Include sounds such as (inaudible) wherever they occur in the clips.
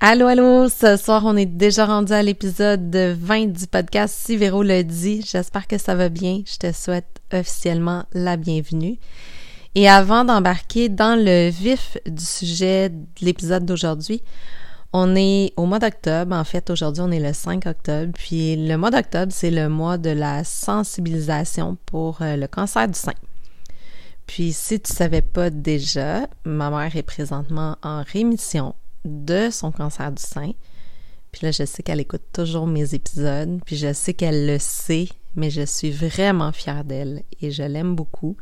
Allô, allô! Ce soir, on est déjà rendu à l'épisode 20 du podcast Si Véro le dit. J'espère que ça va bien. Je te souhaite officiellement la bienvenue. Et avant d'embarquer dans le vif du sujet de l'épisode d'aujourd'hui, on est au mois d'octobre. En fait, aujourd'hui, on est le 5 octobre. Puis le mois d'octobre, c'est le mois de la sensibilisation pour euh, le cancer du sein. Puis si tu savais pas déjà, ma mère est présentement en rémission de son cancer du sein. Puis là, je sais qu'elle écoute toujours mes épisodes, puis je sais qu'elle le sait, mais je suis vraiment fière d'elle et je l'aime beaucoup.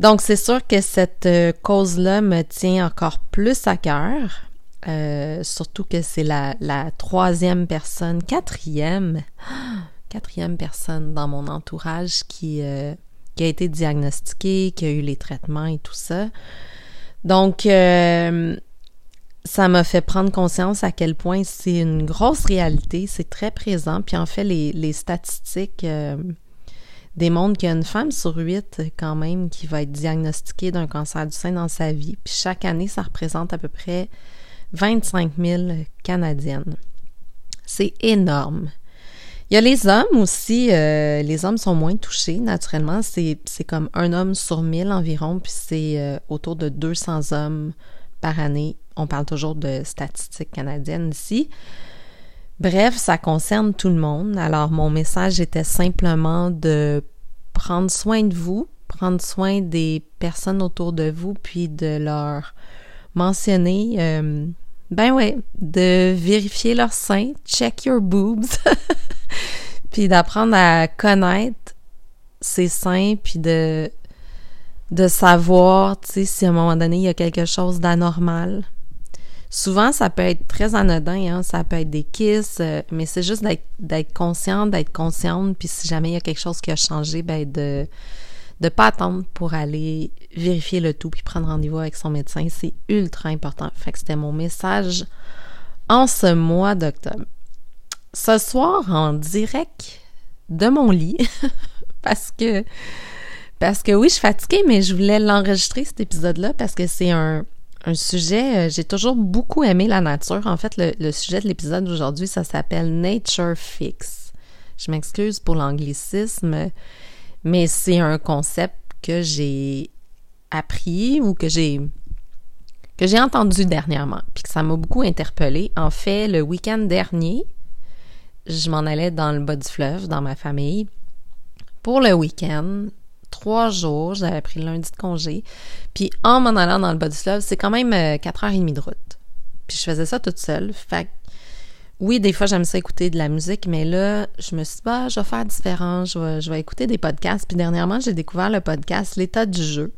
Donc, c'est sûr que cette euh, cause-là me tient encore plus à cœur, euh, surtout que c'est la, troisième personne, quatrième, (gasps) quatrième personne dans mon entourage euh, qui a été diagnostiquée, qui a eu les traitements et tout ça. Donc, ça m'a fait prendre conscience à quel point c'est une grosse réalité, c'est très présent. Puis en fait, les, les statistiques euh, démontrent qu'il y a une femme sur huit quand même qui va être diagnostiquée d'un cancer du sein dans sa vie. Puis chaque année, ça représente à peu près 25 000 Canadiennes. C'est énorme. Il y a les hommes aussi. Euh, les hommes sont moins touchés, naturellement. C'est comme un homme sur mille environ, puis c'est euh, autour de 200 hommes par année on parle toujours de statistiques canadiennes ici. Bref, ça concerne tout le monde. Alors, mon message était simplement de prendre soin de vous, prendre soin des personnes autour de vous, puis de leur mentionner, euh, ben ouais, de vérifier leur sein, check your boobs, (laughs) puis d'apprendre à connaître ses seins, puis de de savoir, si à un moment donné il y a quelque chose d'anormal. Souvent, ça peut être très anodin, hein? ça peut être des kisses, euh, mais c'est juste d'être consciente, d'être consciente, puis si jamais il y a quelque chose qui a changé, ben de de pas attendre pour aller vérifier le tout puis prendre rendez-vous avec son médecin, c'est ultra important. Fait que c'était mon message en ce mois d'octobre. Ce soir, en direct de mon lit, (laughs) parce que parce que oui, je suis fatiguée, mais je voulais l'enregistrer cet épisode-là parce que c'est un sujet, euh, j'ai toujours beaucoup aimé la nature. En fait, le, sujet de l'épisode d'aujourd'hui, ça s'appelle Nature Fix. Je m'excuse pour l'anglicisme, mais c'est un concept que j'ai appris ou que j'ai que j'ai entendu dernièrement, puis que ça m'a beaucoup interpellé. En fait, le week-end dernier, je m'en allais dans le bas du fleuve, dans ma famille, pour le week-end trois jours. J'avais pris lundi de congé. Puis en m'en allant dans le bas c'est quand même euh, quatre heures et demie de route. Puis je faisais ça toute seule. Fait oui, des fois, j'aime ça écouter de la musique, mais là, je me suis dit, bah, je vais faire différent, je vais, écouter des podcasts. Puis dernièrement, j'ai découvert le podcast L'état du jeu.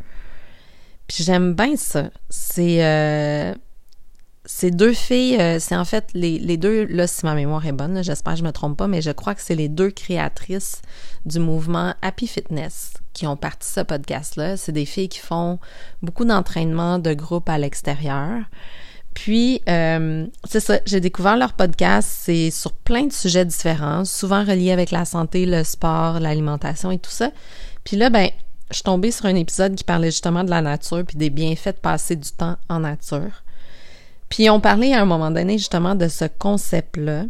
Puis j'aime bien ça. C'est euh, ces deux filles, euh, c'est en fait les, les, deux, là, si ma mémoire est bonne, j'espère que je me trompe pas, mais je crois que c'est les deux créatrices du mouvement Happy Fitness qui ont parti ce podcast-là. C'est des filles qui font beaucoup d'entraînement de groupe à l'extérieur. Puis, euh, c'est ça, j'ai découvert leur podcast, c'est sur plein de sujets différents, souvent reliés avec la santé, le sport, l'alimentation et tout ça. Puis là, ben, je suis tombée sur un épisode qui parlait justement de la nature puis des bienfaits de passer du temps en nature. Puis on parlait à un moment donné justement de ce concept-là.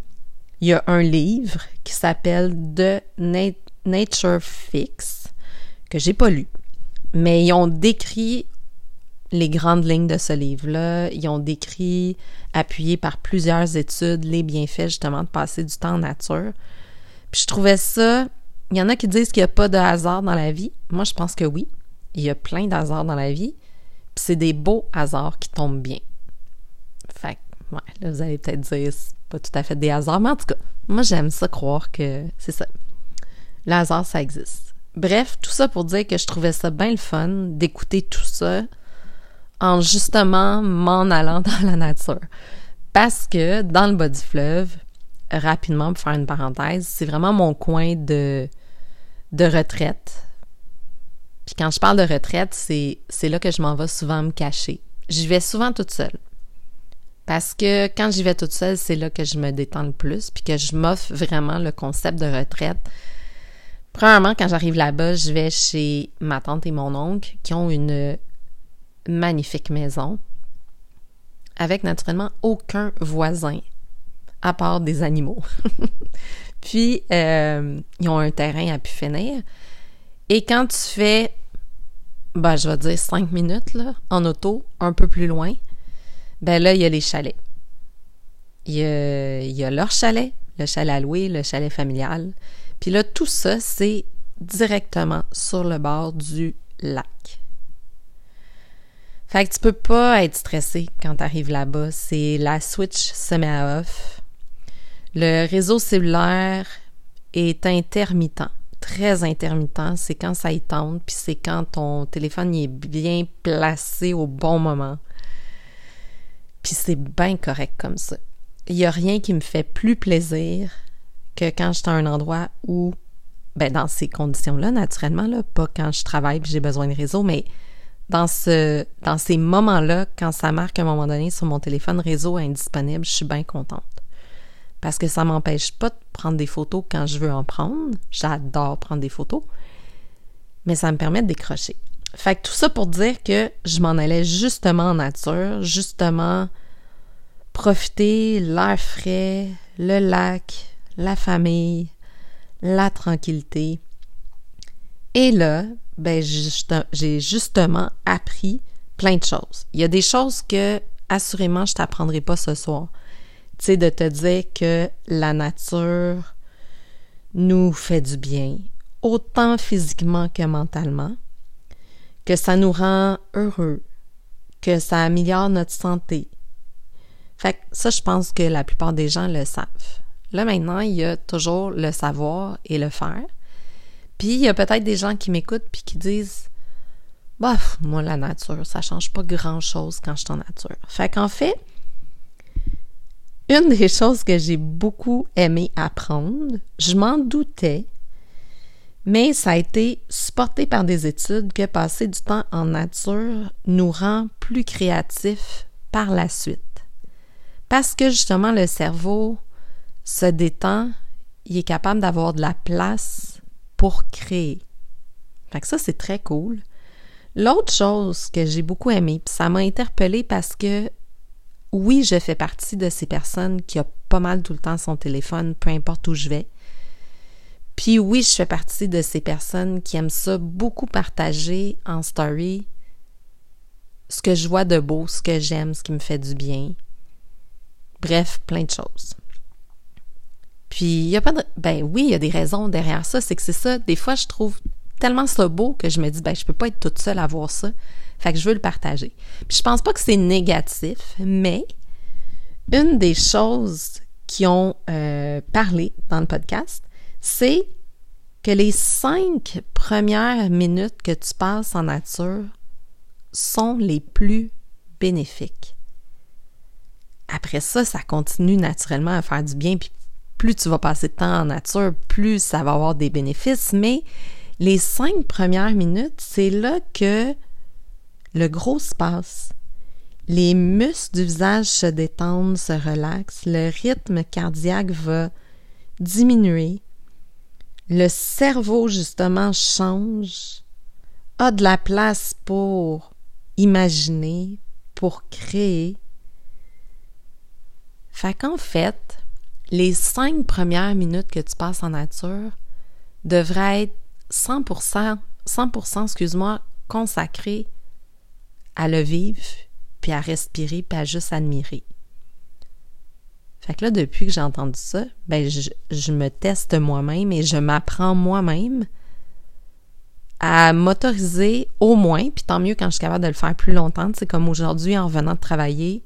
Il y a un livre qui s'appelle The Nature Fix que j'ai pas lu, mais ils ont décrit les grandes lignes de ce livre-là. Ils ont décrit, appuyé par plusieurs études, les bienfaits justement de passer du temps en nature. Puis je trouvais ça. Il y en a qui disent qu'il n'y a pas de hasard dans la vie. Moi, je pense que oui. Il y a plein d'hasards dans la vie. Puis c'est des beaux hasards qui tombent bien. Vous allez peut-être dire, c'est pas tout à fait des hasards, mais en tout cas, moi, j'aime ça croire que c'est ça. Le hasard, ça existe. Bref, tout ça pour dire que je trouvais ça bien le fun d'écouter tout ça en justement m'en allant (laughs) dans la nature. Parce que dans le bas du fleuve, rapidement pour faire une parenthèse, c'est vraiment mon coin de, de retraite. Puis quand je parle de retraite, c'est, c'est là que je m'en vais souvent me cacher. J'y vais souvent toute seule. Parce que quand j'y vais toute seule, c'est là que je me détends le plus, puis que je m'offre vraiment le concept de retraite. Premièrement, quand j'arrive là-bas, je vais chez ma tante et mon oncle qui ont une magnifique maison. avec naturellement aucun voisin, à part des animaux. (laughs) Puis, euh, ils ont un terrain à pu. Et quand tu fais, ben, je vais dire cinq minutes, là, en auto, un peu plus loin, ben là, il y a les chalets. Il y a, leur chalet, le chalet à louer, le chalet familial. Puis là, tout ça, c'est directement sur le bord du lac. Fait que tu peux pas être stressé quand tu arrives là-bas. C'est la switch se met à off. Le réseau cellulaire est intermittent, très intermittent. C'est quand ça y tente, puis c'est quand ton téléphone est bien placé au bon moment. Puis c'est bien correct comme ça. Il n'y a rien qui me fait plus plaisir que quand je suis à un endroit où, ben dans ces conditions-là, naturellement, là, pas quand je travaille et j'ai besoin de réseau, mais dans, ce, dans ces moments-là, quand ça marque à un moment donné sur mon téléphone réseau indisponible, je suis bien contente. Parce que ça m'empêche pas de prendre des photos quand je veux en prendre. J'adore prendre des photos. Mais ça me permet de décrocher. Fait que tout ça pour dire que je m'en allais justement en nature, justement profiter, l'air frais, le lac, la famille, la tranquillité. Et là, ben, j'ai justement appris plein de choses. Il y a des choses que, assurément, je t'apprendrai pas ce soir. Tu sais, de te dire que la nature nous fait du bien, autant physiquement que mentalement, que ça nous rend heureux, que ça améliore notre santé. Fait que ça, je pense que la plupart des gens le savent. Là, maintenant, il y a toujours le savoir et le faire. Puis il y a peut-être des gens qui m'écoutent puis qui disent Bof, moi la nature, ça change pas grand-chose quand je suis en nature. Fait qu'en fait, une des (laughs) choses que j'ai beaucoup aimé apprendre, je m'en doutais, mais ça a été supporté par des études que passer du temps en nature nous rend plus créatifs par la suite. Parce que justement le cerveau se détend, il est capable d'avoir de la place pour créer. Fait que ça, c'est très cool. L'autre chose que j'ai beaucoup aimé, puis ça m'a interpellée parce que oui, je fais partie de ces personnes qui ont pas mal tout le temps son téléphone, peu importe où je vais. Puis oui, je fais partie de ces personnes qui aiment ça beaucoup partager en story ce que je vois de beau, ce que j'aime, ce qui me fait du bien. Bref, plein de choses. Puis il y a pas de ben oui, il y a des raisons derrière ça, c'est que c'est ça, des fois je trouve tellement ça beau que je me dis ben je peux pas être toute seule à voir ça. Fait que je veux le partager. Puis je pense pas que c'est négatif, mais une des choses qui ont euh, parlé dans le podcast, c'est que les cinq premières minutes que tu passes en nature sont les plus bénéfiques. Après ça, ça continue naturellement à faire du bien, puis plus tu vas passer de temps en nature, plus ça va avoir des bénéfices, mais les cinq premières minutes, c'est là que le gros se passe. Les muscles du visage se détendent, se relaxent, le rythme cardiaque va diminuer, le cerveau justement change, a de la place pour imaginer, pour créer. Fait qu'en fait, les cinq premières minutes que tu passes en nature devraient être 100%, 100%, excuse-moi, consacrées à le vivre, puis à respirer, puis à juste admirer. Fait que là, depuis que j'ai entendu ça, ben, je, je me teste moi-même et je m'apprends moi-même à m'autoriser au moins, puis tant mieux quand je suis capable de le faire plus longtemps. C'est comme aujourd'hui, en revenant de travailler,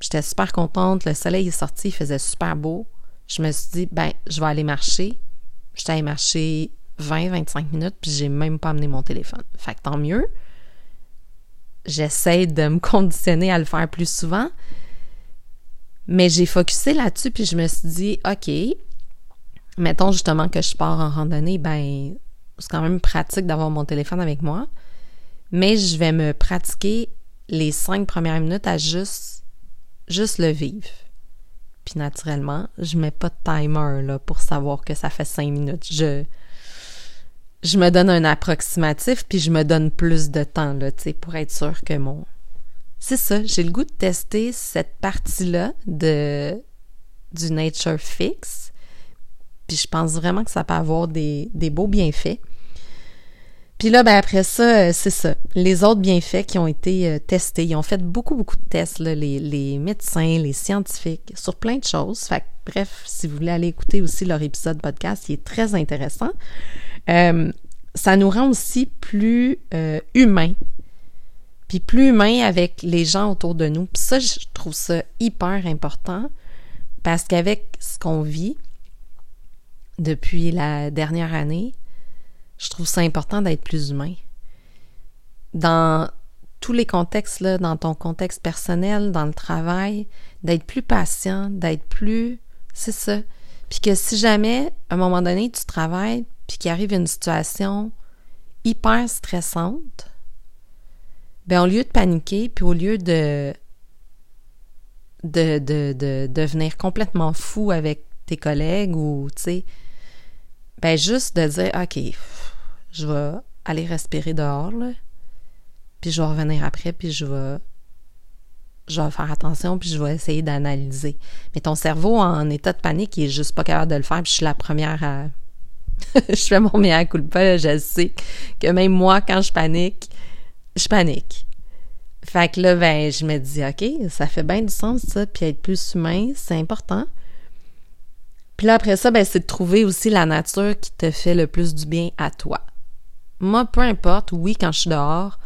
J'étais super contente, le soleil est sorti, il faisait super beau. Je me suis dit, ben, je vais aller marcher. J'étais allée marcher 20-25 minutes, puis j'ai même pas amené mon téléphone. Fait que tant mieux. J'essaie de me (laughs) conditionner à le faire plus souvent. Mais j'ai focusé là-dessus, puis je me suis dit, OK, mettons justement que je pars en randonnée, ben, c'est quand même pratique d'avoir mon téléphone avec moi. Mais je vais me pratiquer les cinq premières minutes à juste juste le vivre. Puis naturellement, je mets pas de timer là, pour savoir que ça fait cinq minutes. Je, je me donne un approximatif, puis je me donne plus de temps là, pour être sûr que mon c'est ça, j'ai le goût de tester cette partie-là de du Nature Fix. Puis je pense vraiment que ça peut avoir des, des beaux bienfaits. Puis là, ben après ça, euh, c'est ça. Les autres bienfaits qui ont été euh, testés, ils ont fait beaucoup, beaucoup de tests, là, les, les, médecins, les scientifiques, sur plein de choses. Fait bref, si vous voulez aller écouter aussi leur épisode podcast, il est très intéressant. Euh, ça nous rend aussi plus humains, puis plus humains avec les gens autour de nous. Puis ça, je trouve ça hyper important parce qu'avec ce qu'on vit depuis la dernière année, je trouve ça important d'être plus humain. Dans tous les contextes, là, dans ton contexte personnel, dans le travail, d'être plus patient, d'être plus... C'est ça. Puis que si jamais, à un moment donné, tu travailles, puis qu'il arrive une situation hyper stressante, ben au lieu de paniquer, puis au lieu de de, de, de devenir complètement fou avec tes collègues ou, tu sais, ben juste de dire, OK, je vais aller respirer dehors, là, puis je vais revenir après, puis je vais, je vais faire attention, puis je vais essayer d'analyser. Mais ton cerveau, en état de panique, il est juste pas capable de le faire, puis je suis la première à... (laughs) je fais mon meilleur coup de pas, je sais que même moi, quand je panique, je panique. Fait que là, ben, je me dis, OK, ça fait bien du sens, ça, puis être plus humain, c'est important. Puis là, après ça, ben, c'est de trouver aussi la nature qui te fait le plus du bien à toi. Moi, peu importe, oui, quand je suis dehors,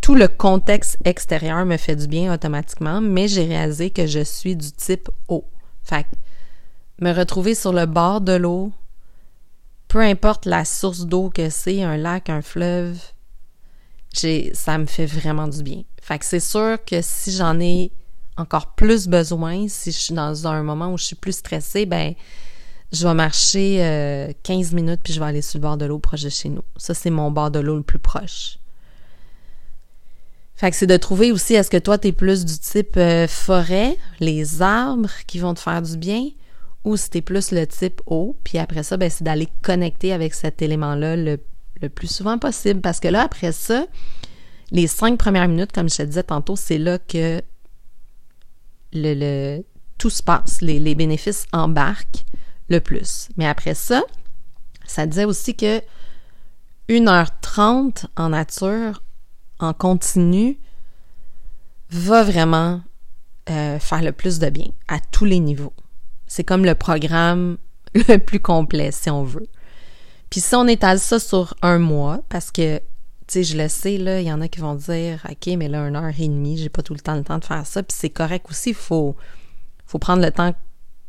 tout le contexte extérieur me fait du bien automatiquement, mais j'ai réalisé que je suis du type eau. Fait me retrouver sur le bord de l'eau, peu importe la source d'eau que c'est, un lac, un fleuve, ça me fait vraiment du bien. Fait que c'est sûr que si j'en ai encore plus besoin, si je suis dans un moment où je suis plus stressée, ben je vais marcher 15 euh, minutes puis je vais aller sur le bord de l'eau proche de chez nous. Ça, c'est mon bord de l'eau le plus proche. Fait que c'est de trouver aussi, est-ce que toi, tu es plus du type euh, forêt, les arbres qui vont te faire du bien, ou si tu es plus le type eau, puis après ça, ben, c'est d'aller connecter avec cet élément-là le, le, plus souvent possible. Parce que là, après ça, les cinq premières minutes, comme je te disais tantôt, c'est là que le, tout se passe, les, les bénéfices embarquent le plus. Mais après ça, ça disait aussi que 1h30 en nature, en continu, va vraiment euh, faire le plus de bien à tous les niveaux. C'est comme le programme (laughs) le plus complet, si on veut. Puis si on étale ça sur un mois, parce que, tu sais, je le sais, là, il y en a qui vont dire, OK, mais là, une heure et demie, j'ai pas tout le temps le temps de faire ça, puis c'est correct aussi, il faut, faut prendre le temps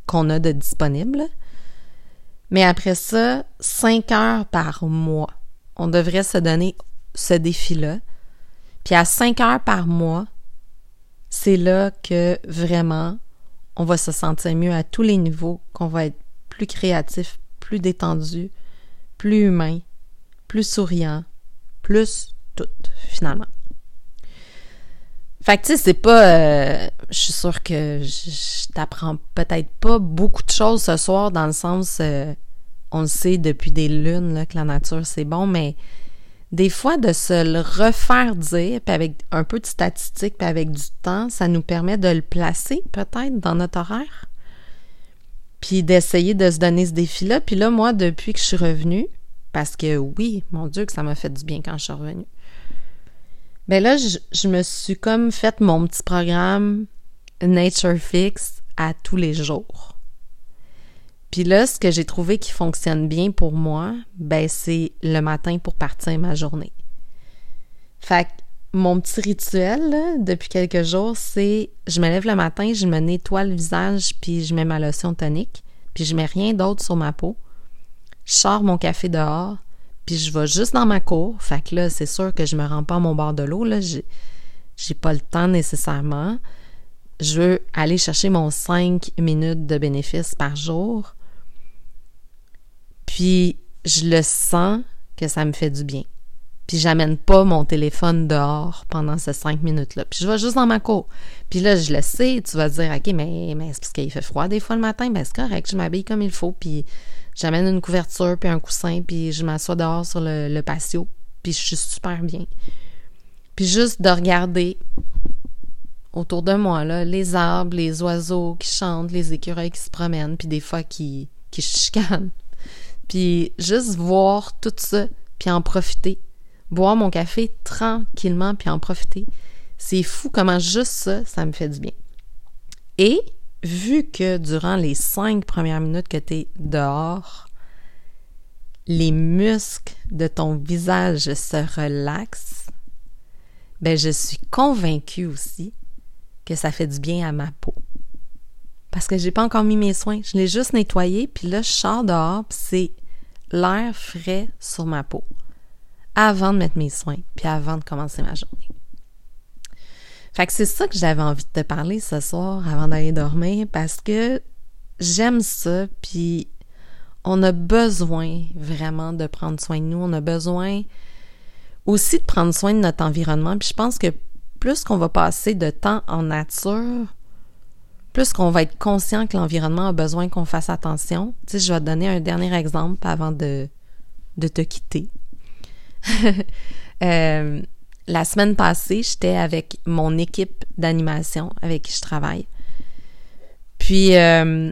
qu'on a de disponible. Mais après ça, cinq heures par mois, on devrait se donner ce défi-là. Puis à cinq heures par mois, c'est là que vraiment on va se sentir mieux à tous les niveaux, qu'on va être plus créatif, plus détendu, plus humain, plus souriant, plus tout, finalement. Fait que, tu sais, c'est pas... Euh, je suis sûre que je, t'apprends peut-être pas beaucoup de choses ce soir dans le sens... Euh, on le sait depuis des lunes que la nature, c'est bon, mais des fois, de se le refaire dire, puis avec un peu de statistiques, puis avec du temps, ça nous permet de le placer peut-être dans notre horaire? Puis d'essayer de se donner ce défi-là. Puis là, moi, depuis que je suis revenue, parce que oui, mon Dieu, que ça m'a fait du bien quand je suis revenue ben là, je, me suis comme fait mon petit programme Nature Fix à tous les jours. Puis là, ce que j'ai trouvé qui fonctionne bien pour moi, ben c'est le matin pour partir ma journée. Fait mon petit rituel depuis quelques jours, c'est je me lève le matin, je me nettoie le visage, puis je mets ma lotion tonique, puis je mets rien d'autre sur ma peau. Je sors mon café dehors, puis je vais juste dans ma cour. Fait que là, c'est sûr que je me rends pas à mon bord de l'eau. Là, j'ai, j'ai pas le temps nécessairement. Je veux aller chercher mon 5 minutes de bénéfice par jour. Puis je le sens que ça me fait du bien. Puis j'amène pas mon téléphone dehors pendant ces cinq minutes-là. Puis je vais juste dans ma cour. Puis là, je le sais, tu vas dire, OK, mais, mais c'est parce qu'il fait froid des fois le matin. Ben c'est correct, je m'habille comme il faut. Puis J'amène une couverture puis un coussin puis je m'assois dehors sur le, patio puis je suis super bien. Puis juste de regarder autour de moi, là, les arbres, les oiseaux qui chantent, les écureuils qui se promènent, puis des fois qui, qui chicanent. Puis juste voir tout ça, puis en profiter. Boire mon café tranquillement, puis en profiter. C'est fou comment juste ça, ça me fait du bien. Et vu que durant les cinq premières minutes que tu es dehors, les muscles de ton visage se relaxent, ben je suis convaincue aussi que ça fait du bien à ma peau. Parce que j'ai pas encore mis mes soins, je l'ai juste nettoyé, puis là je sors dehors, puis c'est l'air frais sur ma peau avant de mettre mes soins, puis avant de commencer ma journée. Fait que c'est ça que j'avais envie de te parler ce soir avant d'aller dormir parce que j'aime ça, puis on a besoin vraiment de prendre soin de nous. On a besoin aussi de prendre soin de notre environnement. Puis je pense que plus qu'on va passer de temps en nature, plus qu'on va être conscient que l'environnement a besoin qu'on fasse attention. Tu sais, je vais te donner un dernier exemple avant de, de te quitter. (laughs) euh, la semaine passée, j'étais avec mon équipe d'animation avec qui je travaille. Puis, euh,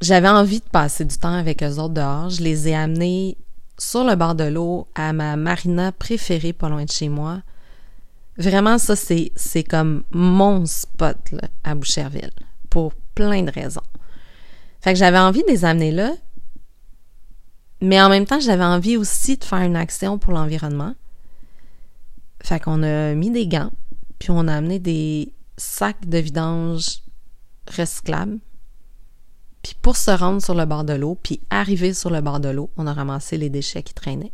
j'avais envie de passer du temps avec eux autres dehors. Je les ai amenés sur le bord de l'eau à ma marina préférée pas loin de chez moi. Vraiment, ça, c'est, comme mon spot à Boucherville pour plein de raisons. Fait que j'avais envie de les amener là, mais en même temps, j'avais envie aussi de faire une action pour l'environnement. Fait qu'on a mis des gants, puis on a amené des sacs de vidange recyclables. Puis pour se rendre sur le bord de l'eau, puis arriver sur le bord de l'eau, on a ramassé les déchets qui traînaient.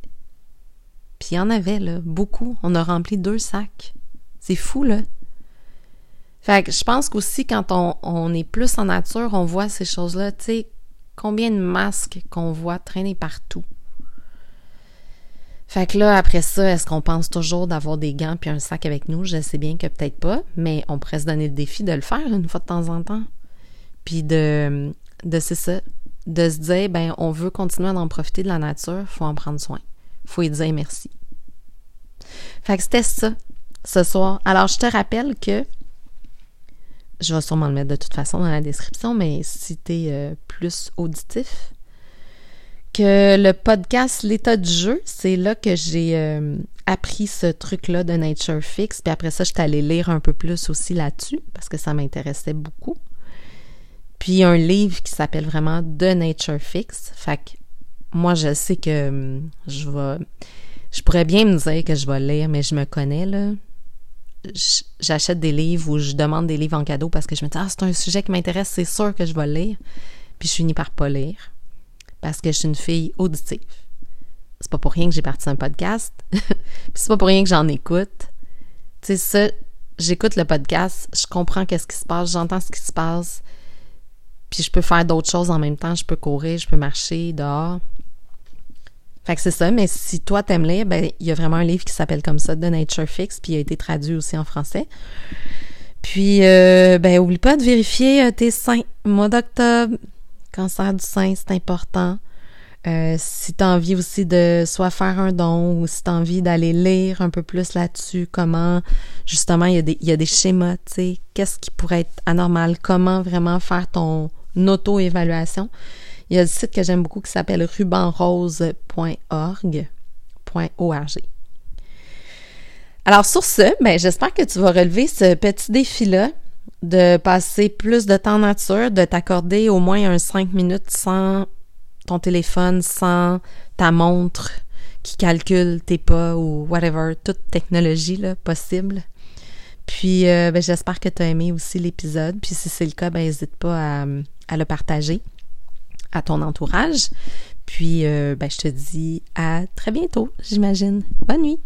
Puis il y en avait, là, beaucoup. On a rempli deux sacs. C'est fou, là. Fait que je pense qu'aussi, quand on, on, est plus en nature, on voit ces choses-là. Tu sais, combien de masques qu'on voit traîner partout? Fait que là, après ça, est-ce qu'on pense toujours d'avoir des gants puis un sac avec nous? Je sais bien que peut-être pas, mais on pourrait se donner le défi de le faire une fois de temps en temps. Puis de, de c'est ça, de se dire, ben, on veut continuer à en profiter de la nature, faut en prendre soin. Faut y dire merci. Fait que c'était ça, ce soir. Alors, je te rappelle que, je vais sûrement le mettre de toute façon dans la description, mais si tu euh, plus auditif, que le podcast L'état du jeu, c'est là que j'ai euh, appris ce truc-là de Nature Fix. Puis après ça, je suis allée lire un peu plus aussi là-dessus parce que ça m'intéressait beaucoup. Puis un livre qui s'appelle vraiment The Nature Fix. Fait que moi, je sais que hum, je vais. Je pourrais bien me dire que je vais lire, mais je me connais, là. J'achète des livres ou je demande des livres en cadeau parce que je me dis, ah, c'est un sujet qui m'intéresse, c'est sûr que je vais lire. Puis je finis par pas lire parce que je suis une fille auditive. C'est pas pour rien que j'ai parti un podcast. (laughs) Puis c'est pas pour rien que j'en écoute. Tu sais, ça, j'écoute le podcast, je comprends qu'est-ce qui se passe, j'entends ce qui se passe. Puis je peux faire d'autres choses en même temps. Je peux courir, je peux marcher dehors. Fait que c'est ça, mais si toi t'aimes lire, ben il y a vraiment un livre qui s'appelle comme ça, The Nature Fix, puis il a été traduit aussi en français. Puis euh, ben oublie pas de vérifier euh, tes seins. Mois d'octobre, cancer du sein, c'est important. Euh, si tu as envie aussi de soit faire un don ou si tu as envie d'aller lire un peu plus là-dessus, comment justement il y a des, il y a des schémas, tu sais, qu'est-ce qui pourrait être anormal, comment vraiment faire ton auto-évaluation? Il y a le site que j'aime beaucoup qui s'appelle rubanrose.org. Alors sur ce, ben, j'espère que tu vas relever ce petit défi-là de passer plus de temps en nature, de t'accorder au moins un 5 minutes sans ton téléphone, sans ta montre qui calcule tes pas ou whatever, toute technologie là, possible. Puis euh, ben, j'espère que tu as aimé aussi l'épisode. Puis si c'est le cas, ben n'hésite pas à, le partager à ton entourage. Puis euh, ben, je te dis à très bientôt, j'imagine. Bonne nuit!